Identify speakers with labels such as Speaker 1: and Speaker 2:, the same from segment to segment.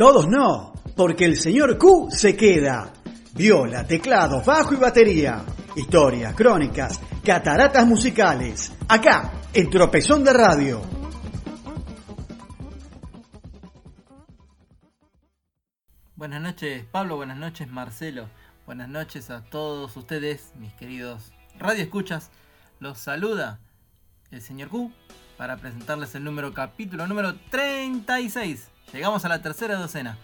Speaker 1: Todos no, porque el señor Q se queda. Viola, teclado, bajo y batería. Historias, crónicas, cataratas musicales. Acá, en Tropezón de Radio.
Speaker 2: Buenas noches Pablo, buenas noches Marcelo, buenas noches a todos ustedes, mis queridos radio escuchas. Los saluda el señor Q para presentarles el número capítulo número 36. Llegamos a la tercera docena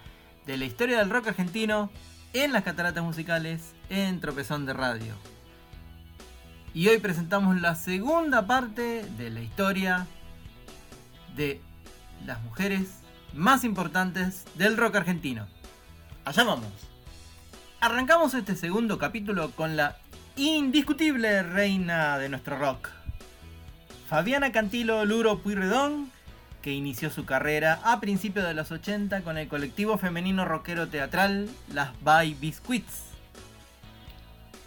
Speaker 2: de la historia del rock argentino en las cataratas musicales en Tropezón de Radio. Y hoy presentamos la segunda parte de la historia de las mujeres más importantes del rock argentino. Allá vamos. Arrancamos este segundo capítulo con la indiscutible reina de nuestro rock. Fabiana Cantilo Luro Puyredón, que inició su carrera a principios de los 80 con el colectivo femenino rockero teatral Las By Biscuits.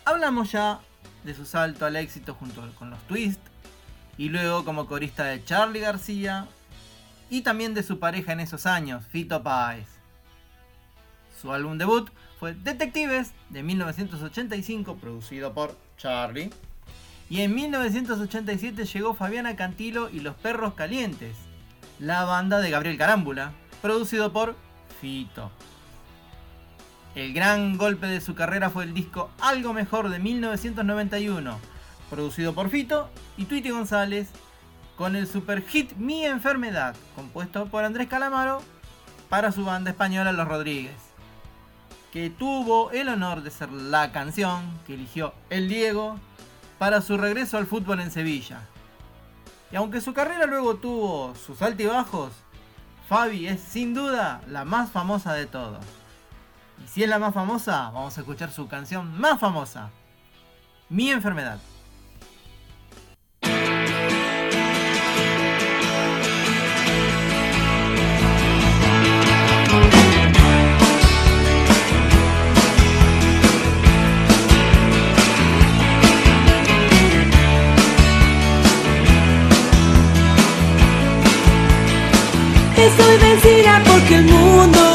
Speaker 2: Hablamos ya de su salto al éxito junto con los Twist, y luego como corista de Charlie García, y también de su pareja en esos años, Fito Páez. Su álbum debut fue Detectives de 1985, producido por Charlie. Y en 1987 llegó Fabiana Cantilo y Los Perros Calientes, la banda de Gabriel Carámbula, producido por Fito. El gran golpe de su carrera fue el disco Algo Mejor de 1991, producido por Fito y Tweety González, con el super hit Mi Enfermedad, compuesto por Andrés Calamaro para su banda española Los Rodríguez que tuvo el honor de ser la canción que eligió el Diego para su regreso al fútbol en Sevilla. Y aunque su carrera luego tuvo sus altibajos, Fabi es sin duda la más famosa de todos. Y si es la más famosa, vamos a escuchar su canción más famosa, Mi enfermedad.
Speaker 3: Estoy vencida porque el mundo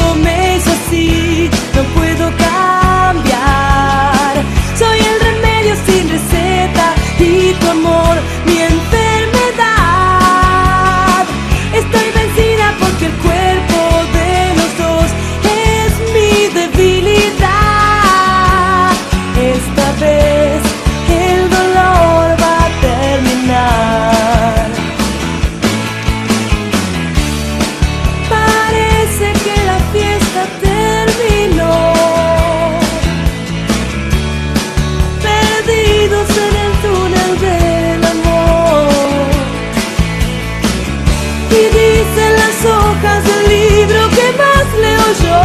Speaker 3: Y dicen las hojas del libro que más leo yo.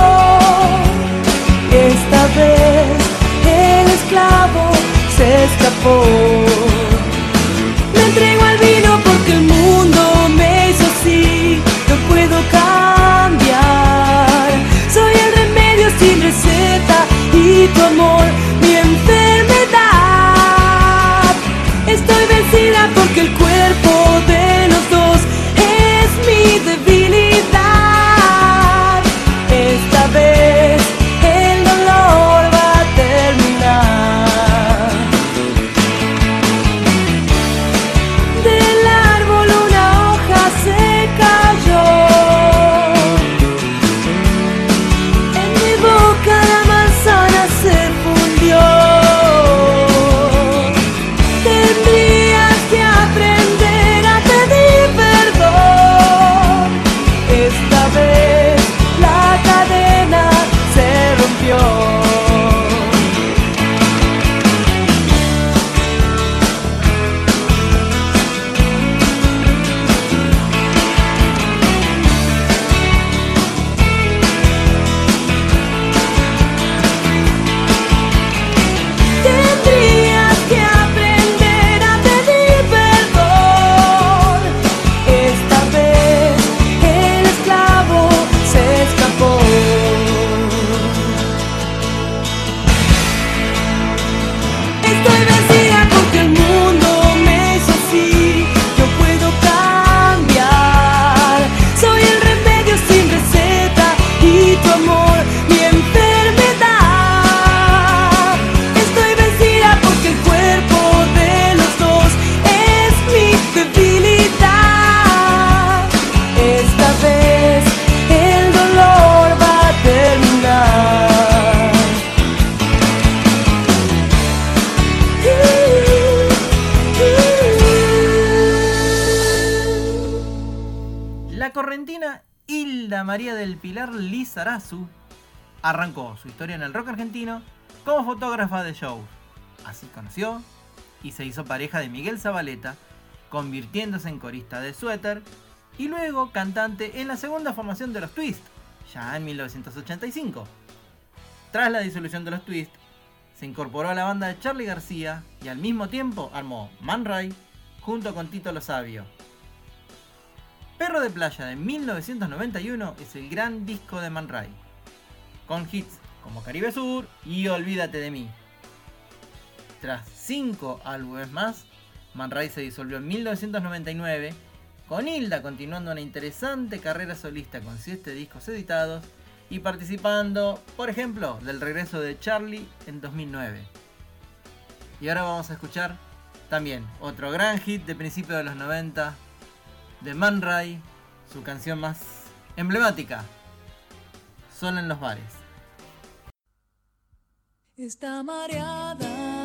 Speaker 3: Esta vez el esclavo se escapó. Me entrego al vino porque el mundo me hizo así. No puedo cambiar. Soy el remedio sin receta y tu amor
Speaker 2: Hilda María del Pilar Lizarazu arrancó su historia en el rock argentino como fotógrafa de shows. Así conoció y se hizo pareja de Miguel Zabaleta, convirtiéndose en corista de Suéter y luego cantante en la segunda formación de los Twist, ya en 1985. Tras la disolución de los Twist, se incorporó a la banda de Charlie García y al mismo tiempo armó Man Ray junto con Tito Lo Sabio. Perro de Playa de 1991 es el gran disco de Man Ray, con hits como Caribe Sur y Olvídate de mí. Tras cinco álbumes más, Man Ray se disolvió en 1999, con Hilda continuando una interesante carrera solista con 7 discos editados y participando, por ejemplo, del regreso de Charlie en 2009. Y ahora vamos a escuchar también otro gran hit de principios de los 90 de Man Ray, su canción más emblemática, Solo en los bares.
Speaker 3: Está mareada,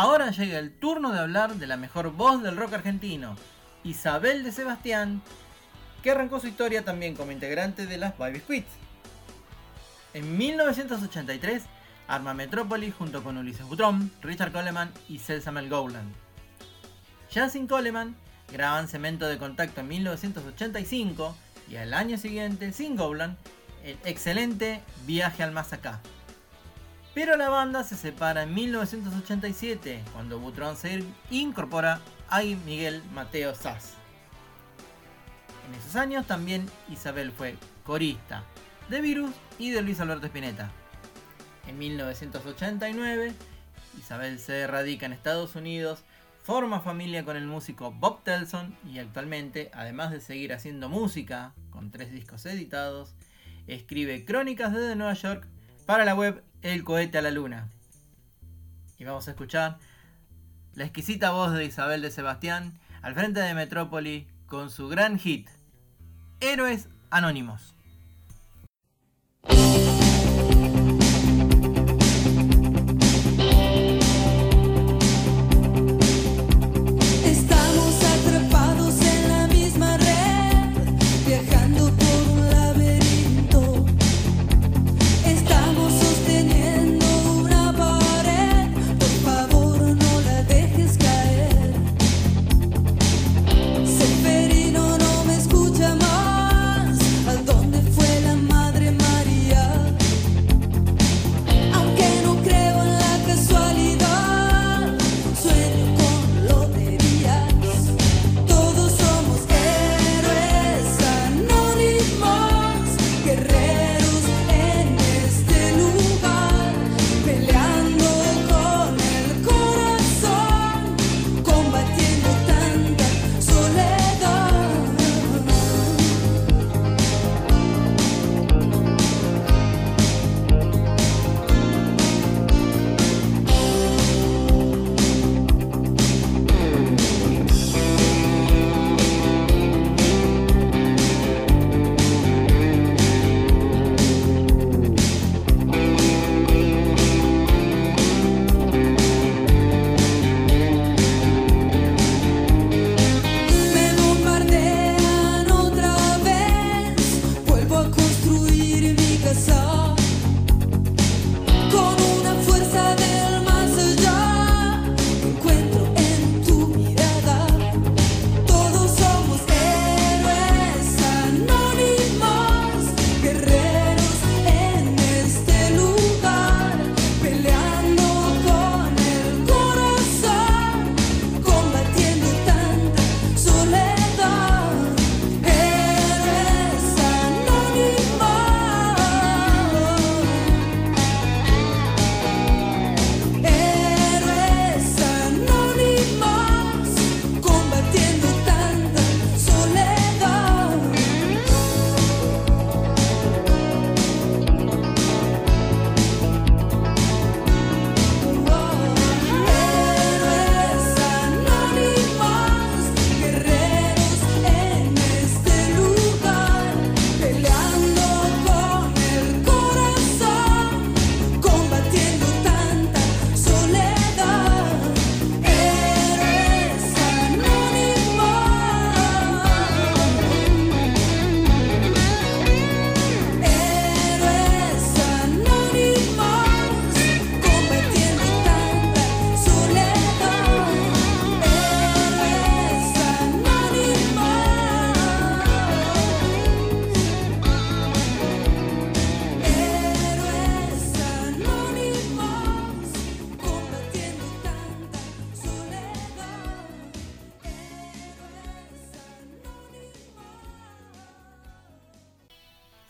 Speaker 2: Ahora llega el turno de hablar de la mejor voz del rock argentino, Isabel de Sebastián, que arrancó su historia también como integrante de las Baby Squids. En 1983 arma Metrópolis junto con Ulises Butrón, Richard Coleman y Cel Gowland. Ya sin Coleman, graban Cemento de Contacto en 1985 y al año siguiente, sin Gowland, el excelente Viaje al Más Acá. Pero la banda se separa en 1987, cuando Butrón se incorpora a Miguel Mateo Sass. En esos años también Isabel fue corista de Virus y de Luis Alberto Spinetta. En 1989, Isabel se radica en Estados Unidos,
Speaker 3: forma familia con el músico Bob Telson y actualmente, además de seguir haciendo música con tres discos editados, escribe crónicas desde Nueva York para la web El cohete a la luna. Y vamos a escuchar la exquisita voz de Isabel de Sebastián al frente de Metrópoli con su gran hit, Héroes Anónimos.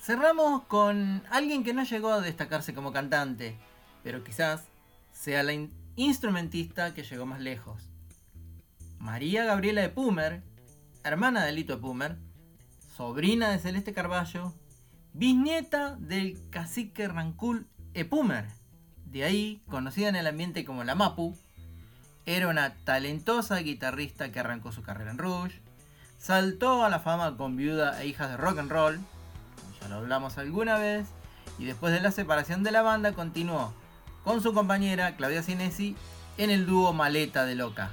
Speaker 3: Cerramos con alguien que no llegó a destacarse como cantante, pero quizás sea la in- instrumentista que llegó más lejos. María Gabriela de Pumer, hermana de Lito de sobrina de Celeste Carballo, bisnieta del cacique Rancul Epumer, de ahí conocida en el ambiente como la Mapu, era una talentosa guitarrista que arrancó su carrera en Rouge, saltó a la fama con Viuda e Hijas de Rock and Roll, lo hablamos alguna vez, y después de la separación de la banda continuó con su compañera Claudia Cinesi en el dúo Maleta de Loca.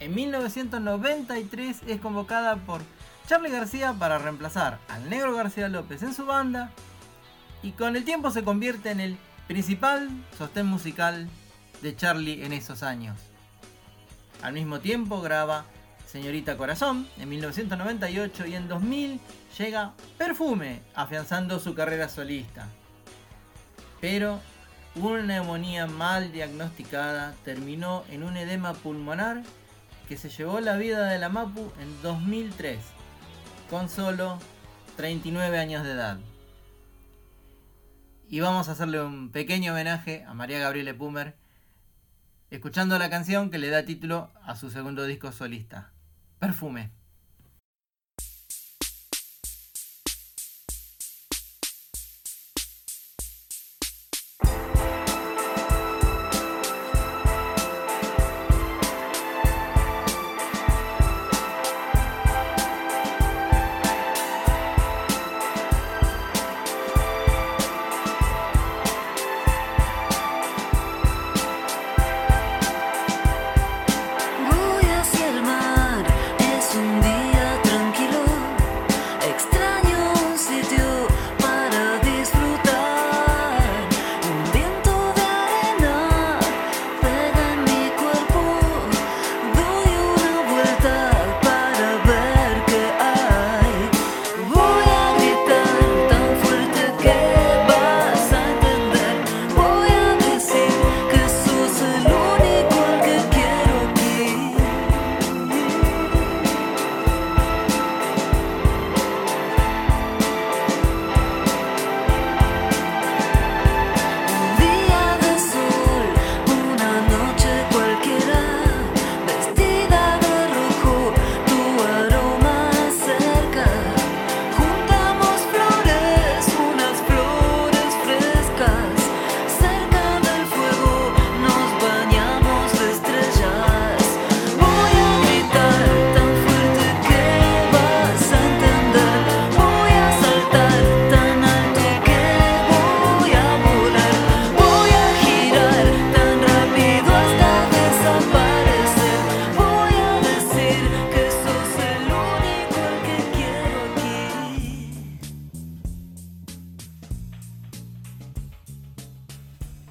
Speaker 3: En 1993 es convocada por Charlie García para reemplazar al Negro García López en su banda y con el tiempo se convierte en el principal sostén musical de Charlie en esos años. Al mismo tiempo graba Señorita Corazón en 1998 y en 2000 llega Perfume, afianzando su carrera solista. Pero una neumonía mal diagnosticada terminó en un edema pulmonar que se llevó la vida de la Mapu en 2003, con solo 39 años de edad. Y vamos a hacerle un pequeño homenaje a María Gabriela Pumer
Speaker 4: escuchando la canción que le da título a su segundo disco solista, Perfume.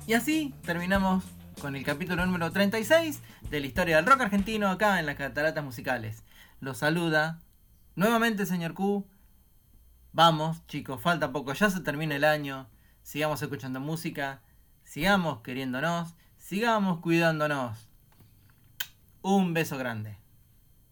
Speaker 4: Y así terminamos con el capítulo número 36 de la historia del rock argentino acá en las cataratas musicales. Los saluda nuevamente señor Q. Vamos, chicos, falta poco, ya se termina el año. Sigamos escuchando música, sigamos queriéndonos, sigamos cuidándonos. Un beso grande.